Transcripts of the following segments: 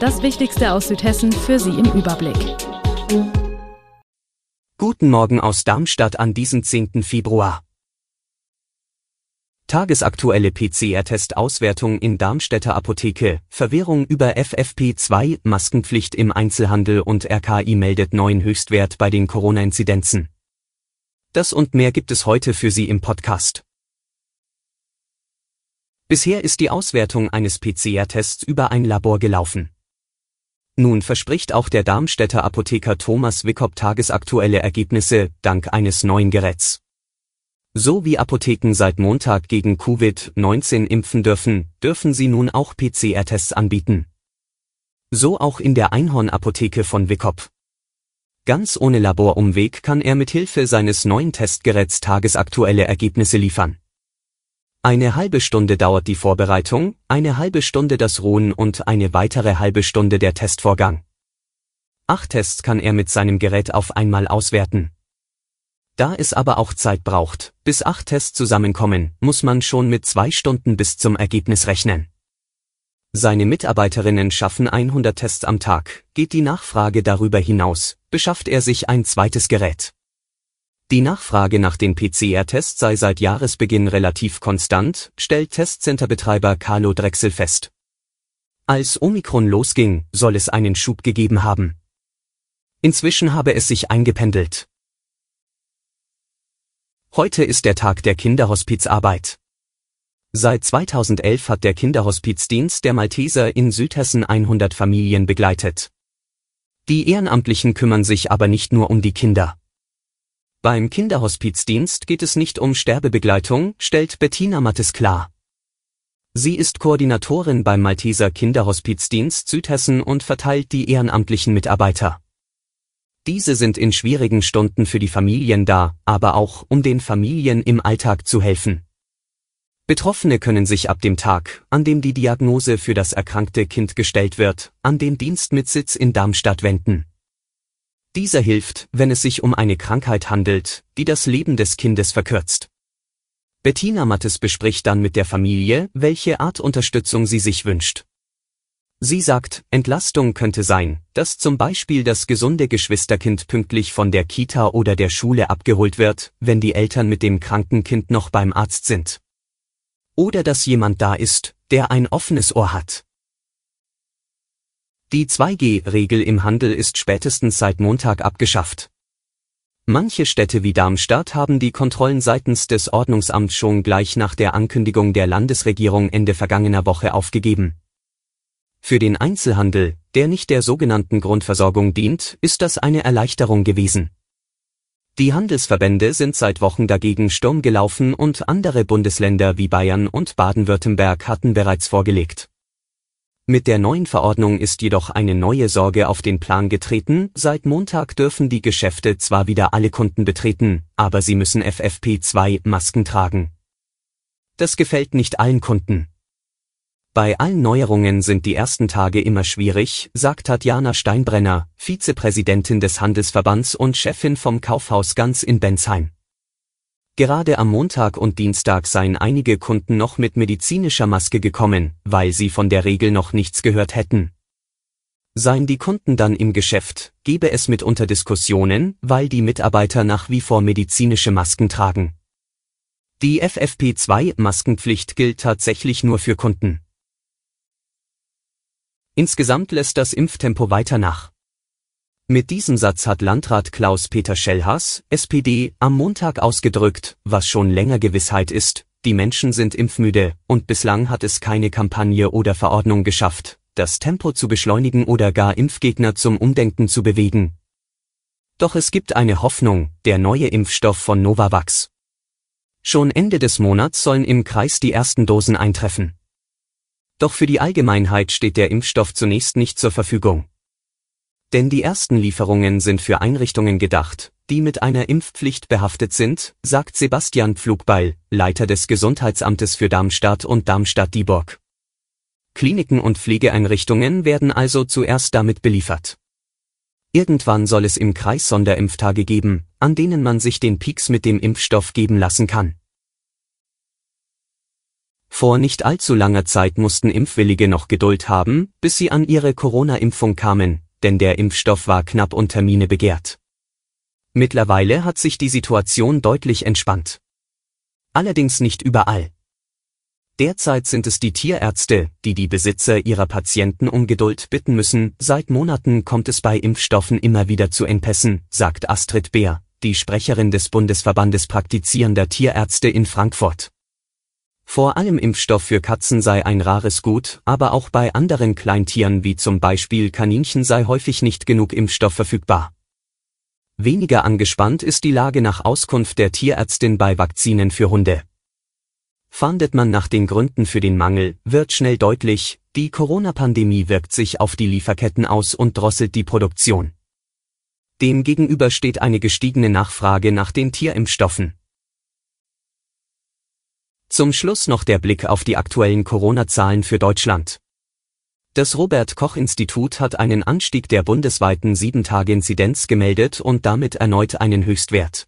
Das Wichtigste aus Südhessen für Sie im Überblick. Guten Morgen aus Darmstadt an diesem 10. Februar. Tagesaktuelle PCR-Testauswertung in Darmstädter Apotheke, Verwirrung über FFP2, Maskenpflicht im Einzelhandel und RKI meldet neuen Höchstwert bei den Corona-Inzidenzen. Das und mehr gibt es heute für Sie im Podcast. Bisher ist die Auswertung eines PCR-Tests über ein Labor gelaufen. Nun verspricht auch der Darmstädter Apotheker Thomas Wickop tagesaktuelle Ergebnisse dank eines neuen Geräts. So wie Apotheken seit Montag gegen Covid-19 impfen dürfen, dürfen sie nun auch PCR-Tests anbieten. So auch in der Einhorn-Apotheke von Wickop. Ganz ohne Laborumweg kann er mit Hilfe seines neuen Testgeräts tagesaktuelle Ergebnisse liefern. Eine halbe Stunde dauert die Vorbereitung, eine halbe Stunde das Ruhen und eine weitere halbe Stunde der Testvorgang. Acht Tests kann er mit seinem Gerät auf einmal auswerten. Da es aber auch Zeit braucht, bis acht Tests zusammenkommen, muss man schon mit zwei Stunden bis zum Ergebnis rechnen. Seine Mitarbeiterinnen schaffen 100 Tests am Tag, geht die Nachfrage darüber hinaus, beschafft er sich ein zweites Gerät. Die Nachfrage nach den PCR-Tests sei seit Jahresbeginn relativ konstant, stellt Testcenterbetreiber Carlo Drechsel fest. Als Omikron losging, soll es einen Schub gegeben haben. Inzwischen habe es sich eingependelt. Heute ist der Tag der Kinderhospizarbeit. Seit 2011 hat der Kinderhospizdienst der Malteser in Südhessen 100 Familien begleitet. Die Ehrenamtlichen kümmern sich aber nicht nur um die Kinder. Beim Kinderhospizdienst geht es nicht um Sterbebegleitung, stellt Bettina Mattes klar. Sie ist Koordinatorin beim Malteser Kinderhospizdienst Südhessen und verteilt die ehrenamtlichen Mitarbeiter. Diese sind in schwierigen Stunden für die Familien da, aber auch, um den Familien im Alltag zu helfen. Betroffene können sich ab dem Tag, an dem die Diagnose für das erkrankte Kind gestellt wird, an den Dienst mit Sitz in Darmstadt wenden. Dieser hilft, wenn es sich um eine Krankheit handelt, die das Leben des Kindes verkürzt. Bettina Mattes bespricht dann mit der Familie, welche Art Unterstützung sie sich wünscht. Sie sagt, Entlastung könnte sein, dass zum Beispiel das gesunde Geschwisterkind pünktlich von der Kita oder der Schule abgeholt wird, wenn die Eltern mit dem kranken Kind noch beim Arzt sind. Oder dass jemand da ist, der ein offenes Ohr hat. Die 2G-Regel im Handel ist spätestens seit Montag abgeschafft. Manche Städte wie Darmstadt haben die Kontrollen seitens des Ordnungsamts schon gleich nach der Ankündigung der Landesregierung Ende vergangener Woche aufgegeben. Für den Einzelhandel, der nicht der sogenannten Grundversorgung dient, ist das eine Erleichterung gewesen. Die Handelsverbände sind seit Wochen dagegen Sturm gelaufen und andere Bundesländer wie Bayern und Baden-Württemberg hatten bereits vorgelegt. Mit der neuen Verordnung ist jedoch eine neue Sorge auf den Plan getreten, seit Montag dürfen die Geschäfte zwar wieder alle Kunden betreten, aber sie müssen FFP2 Masken tragen. Das gefällt nicht allen Kunden. Bei allen Neuerungen sind die ersten Tage immer schwierig, sagt Tatjana Steinbrenner, Vizepräsidentin des Handelsverbands und Chefin vom Kaufhaus Ganz in Bensheim. Gerade am Montag und Dienstag seien einige Kunden noch mit medizinischer Maske gekommen, weil sie von der Regel noch nichts gehört hätten. Seien die Kunden dann im Geschäft, gebe es mitunter Diskussionen, weil die Mitarbeiter nach wie vor medizinische Masken tragen. Die FFP2-Maskenpflicht gilt tatsächlich nur für Kunden. Insgesamt lässt das Impftempo weiter nach. Mit diesem Satz hat Landrat Klaus-Peter Schellhaas, SPD, am Montag ausgedrückt, was schon länger Gewissheit ist, die Menschen sind impfmüde, und bislang hat es keine Kampagne oder Verordnung geschafft, das Tempo zu beschleunigen oder gar Impfgegner zum Umdenken zu bewegen. Doch es gibt eine Hoffnung, der neue Impfstoff von Novavax. Schon Ende des Monats sollen im Kreis die ersten Dosen eintreffen. Doch für die Allgemeinheit steht der Impfstoff zunächst nicht zur Verfügung. Denn die ersten Lieferungen sind für Einrichtungen gedacht, die mit einer Impfpflicht behaftet sind, sagt Sebastian Pflugbeil, Leiter des Gesundheitsamtes für Darmstadt und Darmstadt-Dieburg. Kliniken und Pflegeeinrichtungen werden also zuerst damit beliefert. Irgendwann soll es im Kreis Sonderimpftage geben, an denen man sich den Peaks mit dem Impfstoff geben lassen kann. Vor nicht allzu langer Zeit mussten Impfwillige noch Geduld haben, bis sie an ihre Corona-Impfung kamen, denn der Impfstoff war knapp und Termine begehrt. Mittlerweile hat sich die Situation deutlich entspannt. Allerdings nicht überall. Derzeit sind es die Tierärzte, die die Besitzer ihrer Patienten um Geduld bitten müssen. Seit Monaten kommt es bei Impfstoffen immer wieder zu Engpässen, sagt Astrid Beer, die Sprecherin des Bundesverbandes praktizierender Tierärzte in Frankfurt. Vor allem Impfstoff für Katzen sei ein rares Gut, aber auch bei anderen Kleintieren wie zum Beispiel Kaninchen sei häufig nicht genug Impfstoff verfügbar. Weniger angespannt ist die Lage nach Auskunft der Tierärztin bei Vakzinen für Hunde. Fahndet man nach den Gründen für den Mangel, wird schnell deutlich, die Corona-Pandemie wirkt sich auf die Lieferketten aus und drosselt die Produktion. Demgegenüber steht eine gestiegene Nachfrage nach den Tierimpfstoffen. Zum Schluss noch der Blick auf die aktuellen Corona-Zahlen für Deutschland. Das Robert Koch Institut hat einen Anstieg der bundesweiten 7-Tage-Inzidenz gemeldet und damit erneut einen Höchstwert.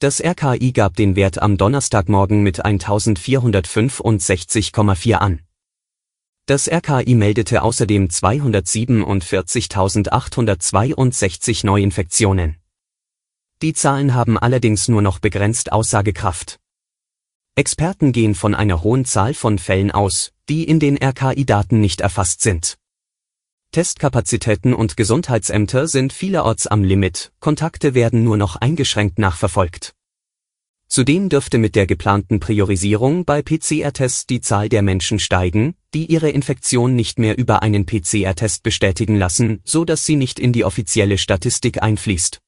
Das RKI gab den Wert am Donnerstagmorgen mit 1465,4 an. Das RKI meldete außerdem 247.862 Neuinfektionen. Die Zahlen haben allerdings nur noch begrenzt Aussagekraft. Experten gehen von einer hohen Zahl von Fällen aus, die in den RKI-Daten nicht erfasst sind. Testkapazitäten und Gesundheitsämter sind vielerorts am Limit, Kontakte werden nur noch eingeschränkt nachverfolgt. Zudem dürfte mit der geplanten Priorisierung bei PCR-Tests die Zahl der Menschen steigen, die ihre Infektion nicht mehr über einen PCR-Test bestätigen lassen, so dass sie nicht in die offizielle Statistik einfließt.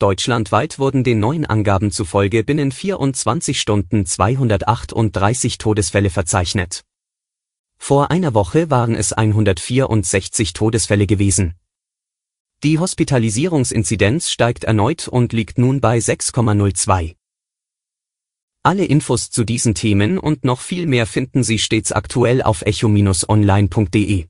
Deutschlandweit wurden den neuen Angaben zufolge binnen 24 Stunden 238 Todesfälle verzeichnet. Vor einer Woche waren es 164 Todesfälle gewesen. Die Hospitalisierungsinzidenz steigt erneut und liegt nun bei 6,02. Alle Infos zu diesen Themen und noch viel mehr finden Sie stets aktuell auf echo-online.de.